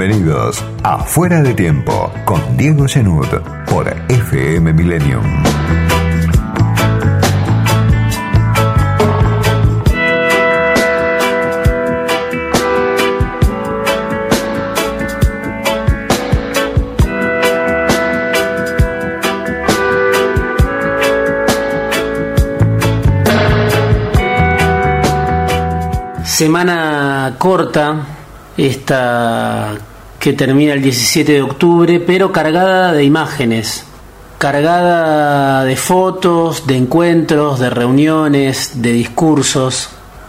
Bienvenidos a Fuera de Tiempo con Diego Genud por FM Millennium. Semana corta, esta que termina el 17 de octubre, pero cargada de imágenes, cargada de fotos, de encuentros, de reuniones, de discursos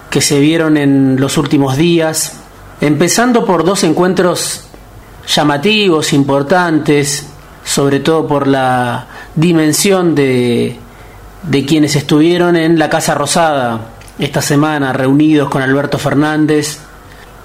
que se vieron en los últimos días, empezando por dos encuentros llamativos, importantes, sobre todo por la dimensión de, de quienes estuvieron en la Casa Rosada, esta semana reunidos con Alberto Fernández,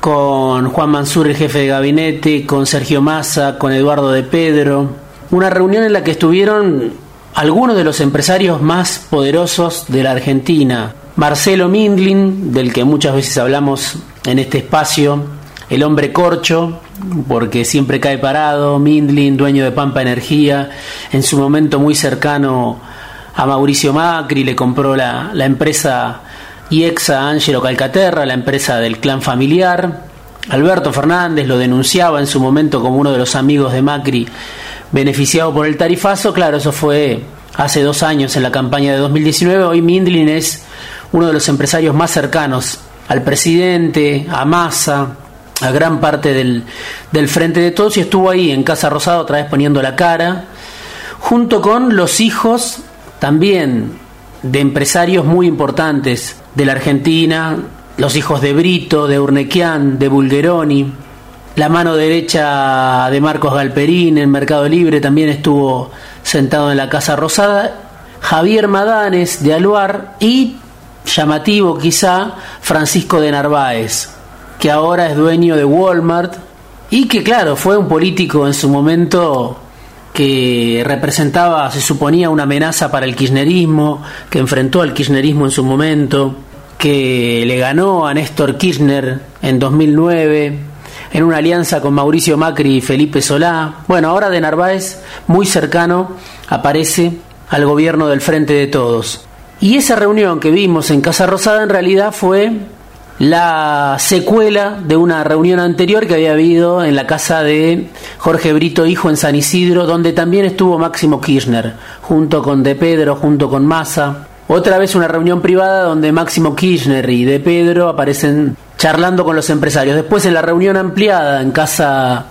con Juan Mansur, el jefe de gabinete, con Sergio Massa, con Eduardo de Pedro. Una reunión en la que estuvieron algunos de los empresarios más poderosos de la Argentina. Marcelo Mindlin, del que muchas veces hablamos en este espacio, el hombre corcho, porque siempre cae parado, Mindlin, dueño de Pampa Energía, en su momento muy cercano a Mauricio Macri, le compró la, la empresa y exa Angelo Calcaterra, la empresa del clan familiar. Alberto Fernández lo denunciaba en su momento como uno de los amigos de Macri beneficiado por el tarifazo. Claro, eso fue hace dos años en la campaña de 2019. Hoy Mindlin es uno de los empresarios más cercanos al presidente, a Massa, a gran parte del, del Frente de Todos y estuvo ahí en Casa Rosada otra vez poniendo la cara, junto con los hijos también de empresarios muy importantes de la Argentina, los hijos de Brito, de Urnequian, de Bulgeroni, la mano derecha de Marcos Galperín en Mercado Libre también estuvo sentado en la Casa Rosada, Javier Madanes de Aluar y, llamativo quizá, Francisco de Narváez, que ahora es dueño de Walmart y que claro, fue un político en su momento que representaba, se suponía, una amenaza para el kirchnerismo, que enfrentó al kirchnerismo en su momento, que le ganó a Néstor Kirchner en 2009 en una alianza con Mauricio Macri y Felipe Solá. Bueno, ahora de Narváez, muy cercano, aparece al gobierno del Frente de Todos. Y esa reunión que vimos en Casa Rosada en realidad fue la secuela de una reunión anterior que había habido en la casa de Jorge Brito Hijo en San Isidro, donde también estuvo Máximo Kirchner, junto con De Pedro, junto con Massa. Otra vez una reunión privada donde Máximo Kirchner y De Pedro aparecen charlando con los empresarios. Después en la reunión ampliada en Casa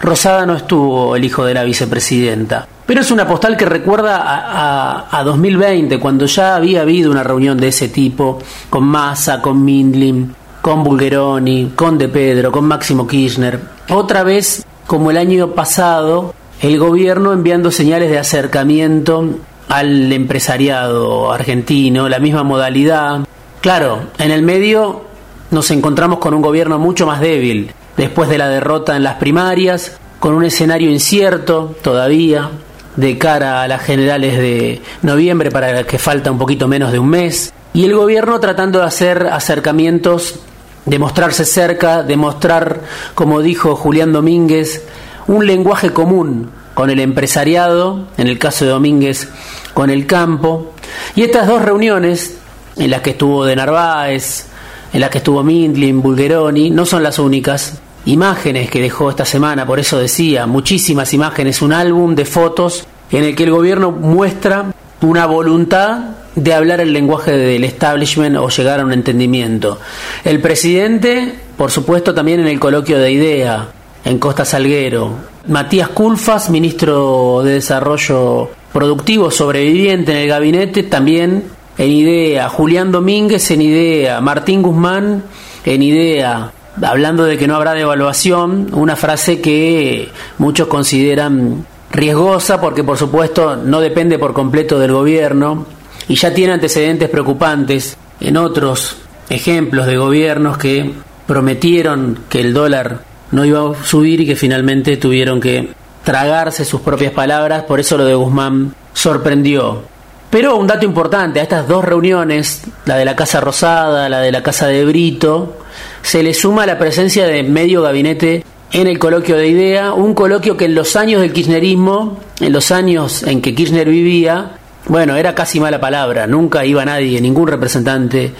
Rosada no estuvo el hijo de la vicepresidenta. Pero es una postal que recuerda a, 2020, cuando ya había habido una reunión de ese tipo, con Massa, con Mindlin, con Bulgeroni, con De Pedro, con Máximo Kirchner. Otra vez, como el año pasado, el gobierno enviando señales de acercamiento al empresariado argentino, la misma modalidad. Claro, en el medio nos encontramos con un gobierno mucho más débil, después de la derrota en las primarias, con un escenario incierto todavía, de cara a las generales de noviembre, para que falta un poquito menos de un mes, y el gobierno tratando de hacer acercamientos, de mostrarse cerca, de mostrar, como dijo Julián Domínguez, un lenguaje común con el empresariado, en el caso de Domínguez con el campo, y estas dos reuniones, en las que estuvo de Narváez, en las que estuvo Mindlin, Bulgeroni, no son las únicas. Imágenes que dejó esta semana, por eso decía, muchísimas imágenes, un álbum de fotos en el que el gobierno muestra una voluntad de hablar el lenguaje del establishment o llegar a un entendimiento. El presidente, por supuesto, también en el coloquio de idea, en Costa Salguero. Matías Culfas, ministro de Desarrollo Productivo, sobreviviente en el gabinete, también en idea. Julián Domínguez en idea. Martín Guzmán en idea. Hablando de que no habrá devaluación, una frase que muchos consideran riesgosa porque por supuesto no depende por completo del gobierno y ya tiene antecedentes preocupantes en otros ejemplos de gobiernos que prometieron que el dólar no iba a subir y que finalmente tuvieron que tragarse sus propias palabras, por eso lo de Guzmán sorprendió. Pero un dato importante, a estas dos reuniones, la de la Casa Rosada, la de la Casa de Brito, se le suma la presencia de medio gabinete en el coloquio de idea, un coloquio que en los años del kirchnerismo, en los años en que Kirchner vivía, bueno, era casi mala palabra, nunca iba nadie, ningún representante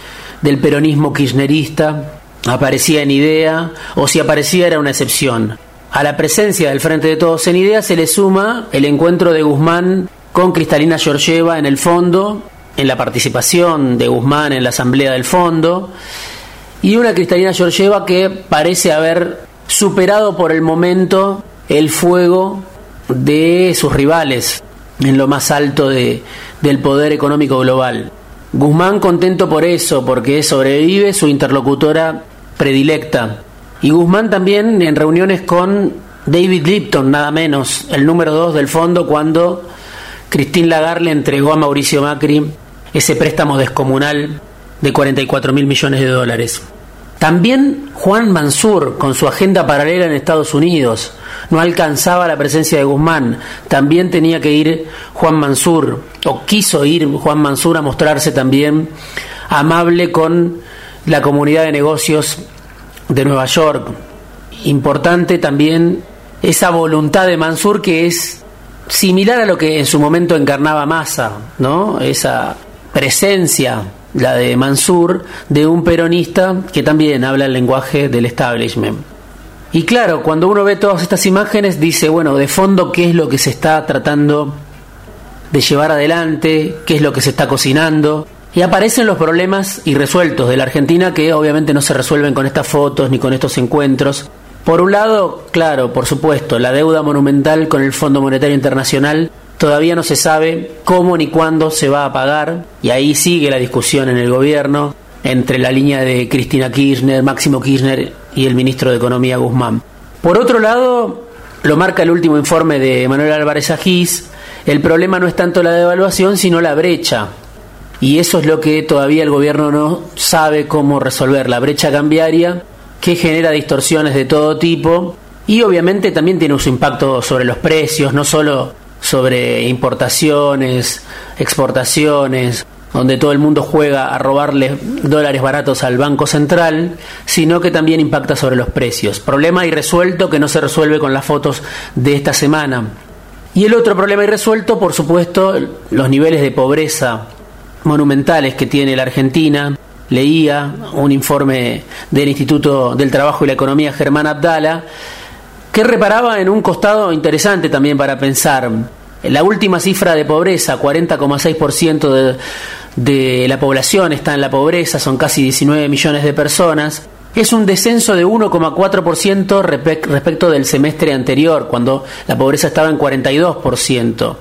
del peronismo kirchnerista aparecía en idea, o si aparecía era una excepción. A la presencia del Frente de Todos en idea se le suma el encuentro de Guzmán con Cristalina Georgieva en el fondo, en la participación de Guzmán en la asamblea del fondo, y una Cristalina Georgieva que parece haber superado por el momento el fuego de sus rivales en lo más alto de, del poder económico global. Guzmán contento por eso, porque sobrevive su interlocutora predilecta. Y Guzmán también en reuniones con David Lipton, nada menos, el número dos del fondo, cuando Christine Lagarde le entregó a Mauricio Macri ese préstamo descomunal de 44 mil millones de dólares. También Juan Mansur, con su agenda paralela en Estados Unidos, no alcanzaba la presencia de Guzmán. También tenía que ir Juan Mansur, o quiso ir Juan Mansur a mostrarse también amable con la comunidad de negocios de Nueva York. Importante también esa voluntad de Mansur que es similar a lo que en su momento encarnaba Massa, ¿no? Esa presencia la de Mansur, de un peronista que también habla el lenguaje del establishment. Y claro, cuando uno ve todas estas imágenes, dice, bueno, de fondo, ¿qué es lo que se está tratando de llevar adelante? ¿Qué es lo que se está cocinando? Y aparecen los problemas irresueltos de la Argentina que obviamente no se resuelven con estas fotos ni con estos encuentros. Por un lado, claro, por supuesto, la deuda monumental con el Fondo Monetario Internacional Todavía no se sabe cómo ni cuándo se va a pagar y ahí sigue la discusión en el gobierno entre la línea de Cristina Kirchner, Máximo Kirchner y el ministro de Economía Guzmán. Por otro lado, lo marca el último informe de Manuel Álvarez Agís, el problema no es tanto la devaluación, sino la brecha. Y eso es lo que todavía el gobierno no sabe cómo resolver, la brecha cambiaria que genera distorsiones de todo tipo y obviamente también tiene su impacto sobre los precios, no solo sobre importaciones, exportaciones, donde todo el mundo juega a robarle dólares baratos al Banco Central, sino que también impacta sobre los precios. Problema irresuelto que no se resuelve con las fotos de esta semana. Y el otro problema irresuelto, por supuesto, los niveles de pobreza monumentales que tiene la Argentina. Leía un informe del Instituto del Trabajo y la Economía Germán Abdala que reparaba en un costado interesante también para pensar. La última cifra de pobreza, 40,6% de, de la población está en la pobreza, son casi 19 millones de personas. Es un descenso de 1,4% respecto del semestre anterior, cuando la pobreza estaba en 42%.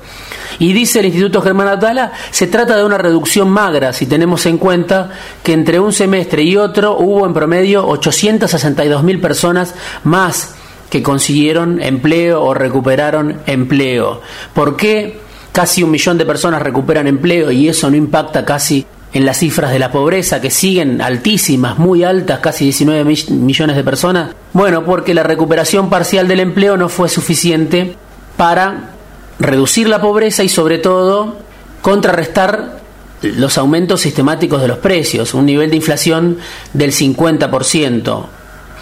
Y dice el Instituto Germán Atala, se trata de una reducción magra si tenemos en cuenta que entre un semestre y otro hubo en promedio 862 mil personas más que consiguieron empleo o recuperaron empleo. ¿Por qué casi un millón de personas recuperan empleo y eso no impacta casi en las cifras de la pobreza que siguen altísimas, muy altas, casi 19 millones de personas? Bueno, porque la recuperación parcial del empleo no fue suficiente para reducir la pobreza y sobre todo contrarrestar los aumentos sistemáticos de los precios, un nivel de inflación del 50%.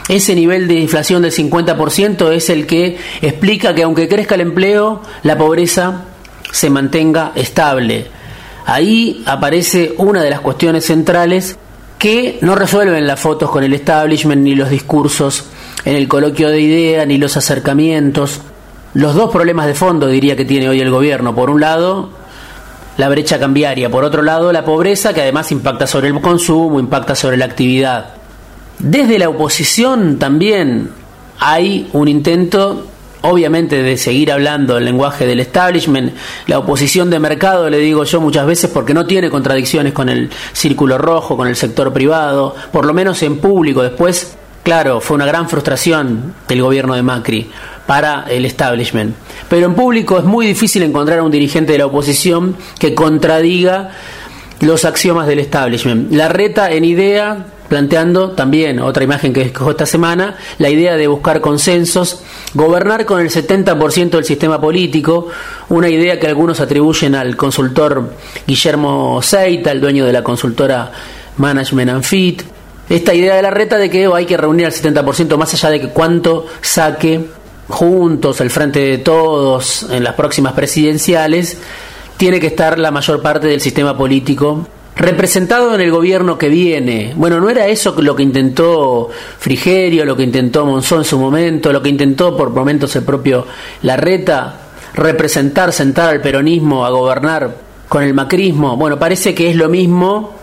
Ese nivel de inflación del 50% es el que explica que aunque crezca el empleo, la pobreza se mantenga estable. Ahí aparece una de las cuestiones centrales que no resuelven las fotos con el establishment, ni los discursos en el coloquio de ideas, ni los acercamientos. Los dos problemas de fondo diría que tiene hoy el gobierno. Por un lado, la brecha cambiaria. Por otro lado, la pobreza que además impacta sobre el consumo, impacta sobre la actividad. Desde la oposición también hay un intento, obviamente, de seguir hablando el lenguaje del establishment. La oposición de mercado, le digo yo muchas veces, porque no tiene contradicciones con el círculo rojo, con el sector privado, por lo menos en público. Después, claro, fue una gran frustración del gobierno de Macri para el establishment. Pero en público es muy difícil encontrar a un dirigente de la oposición que contradiga los axiomas del establishment. La reta en idea planteando también otra imagen que escogió esta semana, la idea de buscar consensos, gobernar con el 70% del sistema político, una idea que algunos atribuyen al consultor Guillermo Seita, el dueño de la consultora Management and Fit, esta idea de la reta de que hay que reunir al 70% más allá de que cuánto saque juntos, el frente de todos, en las próximas presidenciales, tiene que estar la mayor parte del sistema político representado en el gobierno que viene. Bueno, ¿no era eso lo que intentó Frigerio, lo que intentó Monzón en su momento, lo que intentó por momentos el propio Larreta? Representar, sentar al peronismo a gobernar con el macrismo. Bueno, parece que es lo mismo,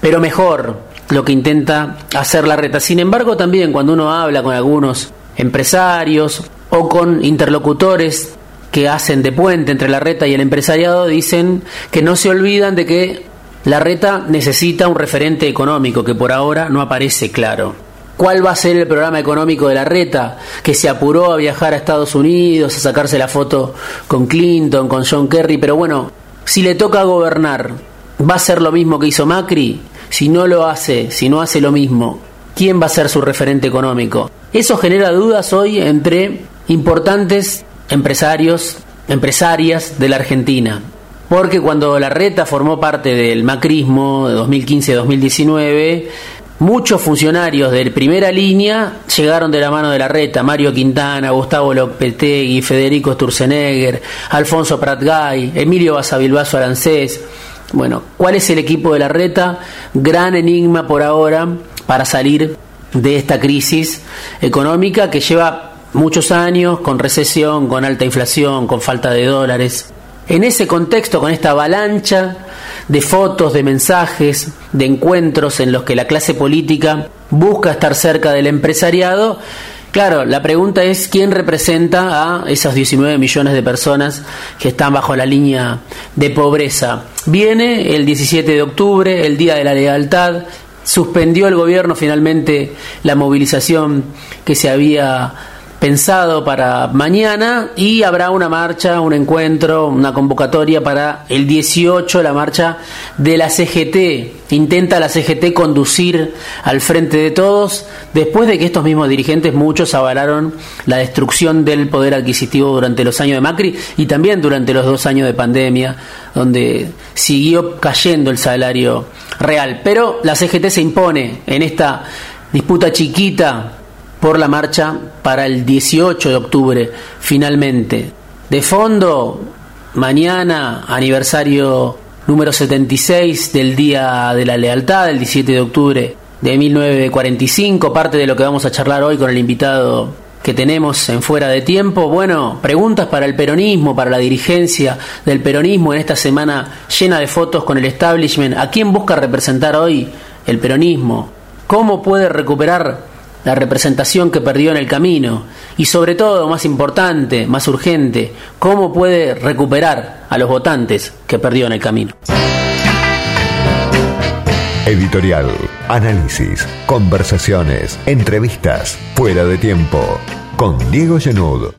pero mejor lo que intenta hacer Larreta. Sin embargo, también cuando uno habla con algunos empresarios o con interlocutores que hacen de puente entre la reta y el empresariado, dicen que no se olvidan de que la reta necesita un referente económico que por ahora no aparece claro. ¿Cuál va a ser el programa económico de la reta? Que se apuró a viajar a Estados Unidos, a sacarse la foto con Clinton, con John Kerry, pero bueno, si le toca gobernar, ¿va a ser lo mismo que hizo Macri? Si no lo hace, si no hace lo mismo, ¿quién va a ser su referente económico? Eso genera dudas hoy entre importantes empresarios, empresarias de la Argentina porque cuando la reta formó parte del macrismo de 2015-2019, muchos funcionarios de primera línea llegaron de la mano de la reta, Mario Quintana, Gustavo Lopetegui, Federico Sturzenegger, Alfonso Pratgay, Emilio Basavilbaso Arancés. Bueno, ¿cuál es el equipo de la reta? Gran enigma por ahora para salir de esta crisis económica que lleva muchos años con recesión, con alta inflación, con falta de dólares. En ese contexto, con esta avalancha de fotos, de mensajes, de encuentros en los que la clase política busca estar cerca del empresariado, claro, la pregunta es quién representa a esas 19 millones de personas que están bajo la línea de pobreza. Viene el 17 de octubre, el Día de la Lealtad, suspendió el gobierno finalmente la movilización que se había pensado para mañana y habrá una marcha, un encuentro, una convocatoria para el 18, la marcha de la CGT. Intenta la CGT conducir al frente de todos después de que estos mismos dirigentes, muchos avalaron la destrucción del poder adquisitivo durante los años de Macri y también durante los dos años de pandemia, donde siguió cayendo el salario real. Pero la CGT se impone en esta disputa chiquita por la marcha para el 18 de octubre, finalmente. De fondo, mañana, aniversario número 76 del Día de la Lealtad, el 17 de octubre de 1945, parte de lo que vamos a charlar hoy con el invitado que tenemos en fuera de tiempo. Bueno, preguntas para el peronismo, para la dirigencia del peronismo en esta semana llena de fotos con el establishment. ¿A quién busca representar hoy el peronismo? ¿Cómo puede recuperar la representación que perdió en el camino. Y sobre todo, más importante, más urgente, cómo puede recuperar a los votantes que perdió en el camino. Editorial, análisis, conversaciones, entrevistas, fuera de tiempo, con Diego Genud.